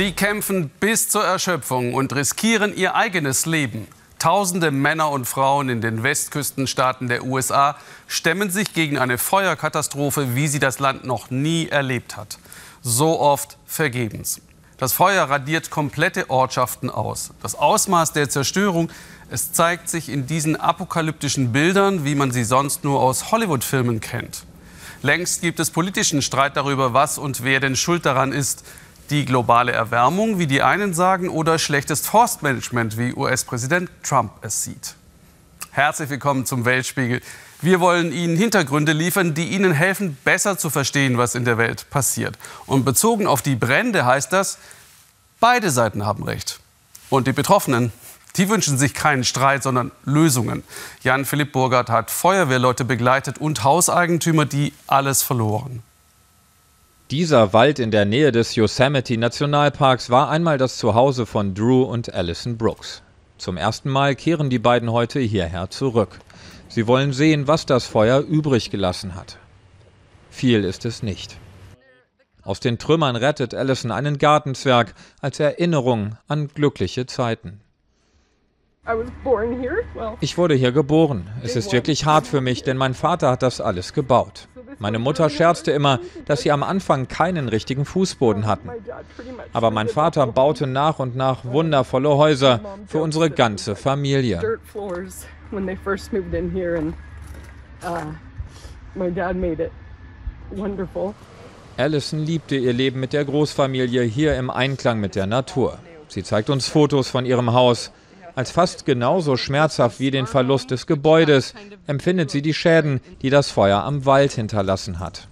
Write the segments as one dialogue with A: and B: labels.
A: Sie kämpfen bis zur Erschöpfung und riskieren ihr eigenes Leben. Tausende Männer und Frauen in den Westküstenstaaten der USA stemmen sich gegen eine Feuerkatastrophe, wie sie das Land noch nie erlebt hat. So oft vergebens. Das Feuer radiert komplette Ortschaften aus. Das Ausmaß der Zerstörung, es zeigt sich in diesen apokalyptischen Bildern, wie man sie sonst nur aus Hollywood-Filmen kennt. Längst gibt es politischen Streit darüber, was und wer denn schuld daran ist. Die globale Erwärmung, wie die einen sagen, oder schlechtes Forstmanagement, wie US-Präsident Trump es sieht. Herzlich willkommen zum Weltspiegel. Wir wollen Ihnen Hintergründe liefern, die Ihnen helfen, besser zu verstehen, was in der Welt passiert. Und bezogen auf die Brände heißt das, beide Seiten haben recht. Und die Betroffenen, die wünschen sich keinen Streit, sondern Lösungen. Jan-Philipp Burgert hat Feuerwehrleute begleitet und Hauseigentümer, die alles verloren.
B: Dieser Wald in der Nähe des Yosemite Nationalparks war einmal das Zuhause von Drew und Alison Brooks. Zum ersten Mal kehren die beiden heute hierher zurück. Sie wollen sehen, was das Feuer übrig gelassen hat. Viel ist es nicht. Aus den Trümmern rettet Allison einen Gartenzwerg als Erinnerung an glückliche Zeiten. Ich wurde hier geboren. Es ist wirklich hart für mich, denn mein Vater hat das alles gebaut. Meine Mutter scherzte immer, dass sie am Anfang keinen richtigen Fußboden hatten. Aber mein Vater baute nach und nach wundervolle Häuser für unsere ganze Familie. Allison liebte ihr Leben mit der Großfamilie hier im Einklang mit der Natur. Sie zeigt uns Fotos von ihrem Haus. Als fast genauso schmerzhaft wie den Verlust des Gebäudes empfindet sie die Schäden, die das Feuer am Wald hinterlassen hat.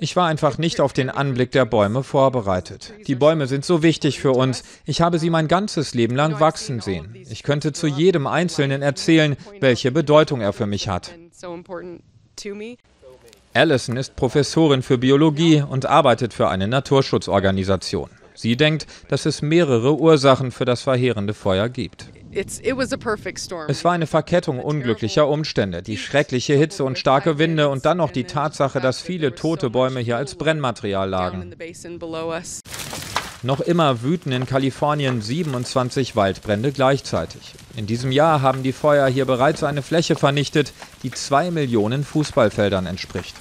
B: Ich war einfach nicht auf den Anblick der Bäume vorbereitet. Die Bäume sind so wichtig für uns. Ich habe sie mein ganzes Leben lang wachsen sehen. Ich könnte zu jedem Einzelnen erzählen, welche Bedeutung er für mich hat. Allison ist Professorin für Biologie und arbeitet für eine Naturschutzorganisation. Sie denkt, dass es mehrere Ursachen für das verheerende Feuer gibt. Es war eine Verkettung unglücklicher Umstände, die schreckliche Hitze und starke Winde und dann noch die Tatsache, dass viele tote Bäume hier als Brennmaterial lagen. Noch immer wüten in Kalifornien 27 Waldbrände gleichzeitig. In diesem Jahr haben die Feuer hier bereits eine Fläche vernichtet, die zwei Millionen Fußballfeldern entspricht.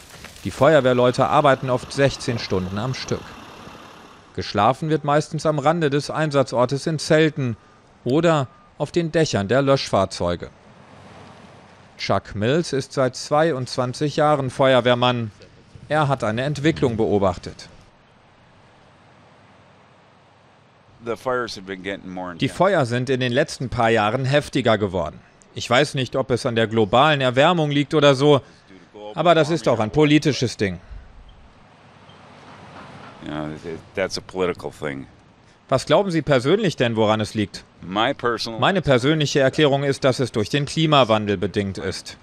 B: Die Feuerwehrleute arbeiten oft 16 Stunden am Stück. Geschlafen wird meistens am Rande des Einsatzortes in Zelten oder auf den Dächern der Löschfahrzeuge. Chuck Mills ist seit 22 Jahren Feuerwehrmann. Er hat eine Entwicklung beobachtet. Die Feuer sind in den letzten paar Jahren heftiger geworden. Ich weiß nicht, ob es an der globalen Erwärmung liegt oder so, aber das ist auch ein politisches Ding. Was glauben Sie persönlich denn, woran es liegt? Meine persönliche Erklärung ist, dass es durch den Klimawandel bedingt ist.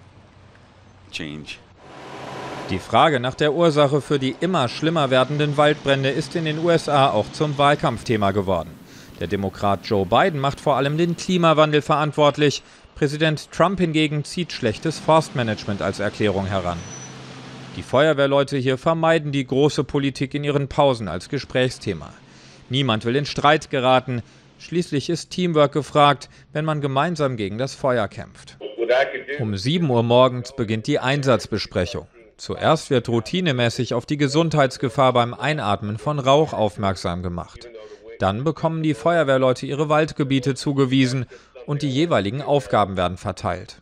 B: Die Frage nach der Ursache für die immer schlimmer werdenden Waldbrände ist in den USA auch zum Wahlkampfthema geworden. Der Demokrat Joe Biden macht vor allem den Klimawandel verantwortlich. Präsident Trump hingegen zieht schlechtes Forstmanagement als Erklärung heran. Die Feuerwehrleute hier vermeiden die große Politik in ihren Pausen als Gesprächsthema. Niemand will in Streit geraten. Schließlich ist Teamwork gefragt, wenn man gemeinsam gegen das Feuer kämpft. Um 7 Uhr morgens beginnt die Einsatzbesprechung. Zuerst wird routinemäßig auf die Gesundheitsgefahr beim Einatmen von Rauch aufmerksam gemacht. Dann bekommen die Feuerwehrleute ihre Waldgebiete zugewiesen und die jeweiligen Aufgaben werden verteilt.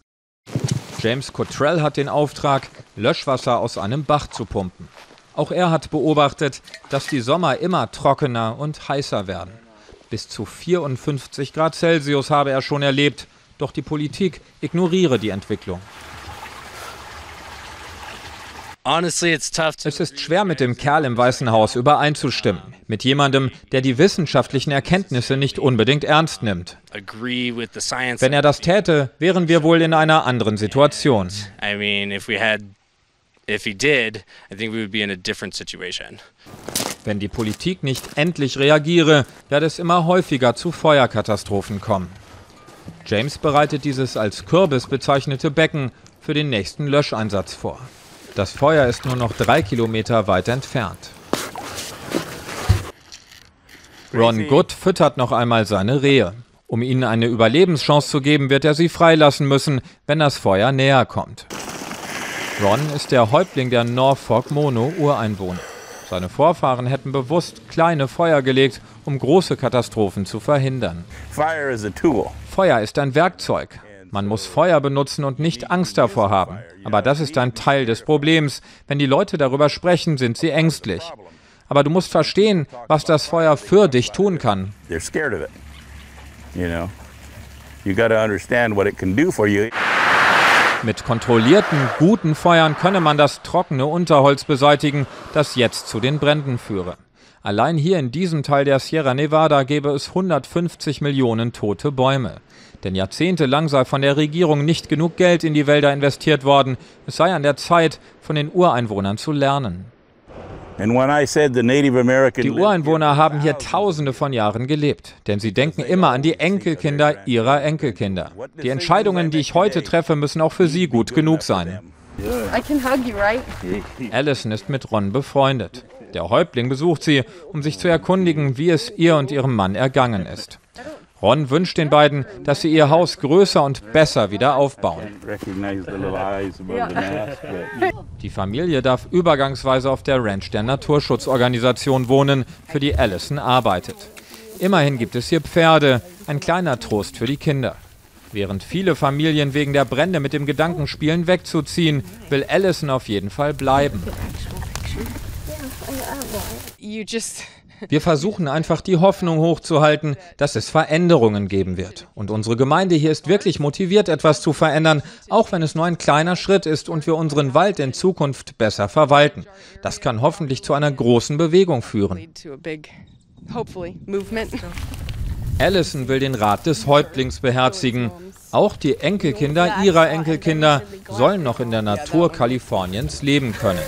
B: James Cottrell hat den Auftrag, Löschwasser aus einem Bach zu pumpen. Auch er hat beobachtet, dass die Sommer immer trockener und heißer werden. Bis zu 54 Grad Celsius habe er schon erlebt, doch die Politik ignoriere die Entwicklung. Es ist schwer, mit dem Kerl im Weißen Haus übereinzustimmen. Mit jemandem, der die wissenschaftlichen Erkenntnisse nicht unbedingt ernst nimmt. Wenn er das täte, wären wir wohl in einer anderen Situation. Wenn die Politik nicht endlich reagiere, werde es immer häufiger zu Feuerkatastrophen kommen. James bereitet dieses als Kürbis bezeichnete Becken für den nächsten Löscheinsatz vor. Das Feuer ist nur noch drei Kilometer weit entfernt. Ron Good füttert noch einmal seine Rehe. Um ihnen eine Überlebenschance zu geben, wird er sie freilassen müssen, wenn das Feuer näher kommt. Ron ist der Häuptling der Norfolk Mono Ureinwohner. Seine Vorfahren hätten bewusst kleine Feuer gelegt, um große Katastrophen zu verhindern. Feuer ist ein Werkzeug. Man muss Feuer benutzen und nicht Angst davor haben. Aber das ist ein Teil des Problems. Wenn die Leute darüber sprechen, sind sie ängstlich. Aber du musst verstehen, was das Feuer für dich tun kann. Mit kontrollierten, guten Feuern könne man das trockene Unterholz beseitigen, das jetzt zu den Bränden führe. Allein hier in diesem Teil der Sierra Nevada gäbe es 150 Millionen tote Bäume. Denn jahrzehntelang sei von der Regierung nicht genug Geld in die Wälder investiert worden. Es sei an der Zeit, von den Ureinwohnern zu lernen. Die Ureinwohner haben hier tausende von Jahren gelebt, denn sie denken immer an die Enkelkinder ihrer Enkelkinder. Die Entscheidungen, die ich heute treffe, müssen auch für sie gut genug sein. Allison ist mit Ron befreundet. Der Häuptling besucht sie, um sich zu erkundigen, wie es ihr und ihrem Mann ergangen ist. Ron wünscht den beiden, dass sie ihr Haus größer und besser wieder aufbauen. Die Familie darf übergangsweise auf der Ranch der Naturschutzorganisation wohnen, für die Allison arbeitet. Immerhin gibt es hier Pferde, ein kleiner Trost für die Kinder. Während viele Familien wegen der Brände mit dem Gedanken spielen, wegzuziehen, will Allison auf jeden Fall bleiben. You just wir versuchen einfach die Hoffnung hochzuhalten, dass es Veränderungen geben wird. Und unsere Gemeinde hier ist wirklich motiviert, etwas zu verändern, auch wenn es nur ein kleiner Schritt ist und wir unseren Wald in Zukunft besser verwalten. Das kann hoffentlich zu einer großen Bewegung führen. Allison will den Rat des Häuptlings beherzigen. Auch die Enkelkinder ihrer Enkelkinder sollen noch in der Natur Kaliforniens leben können.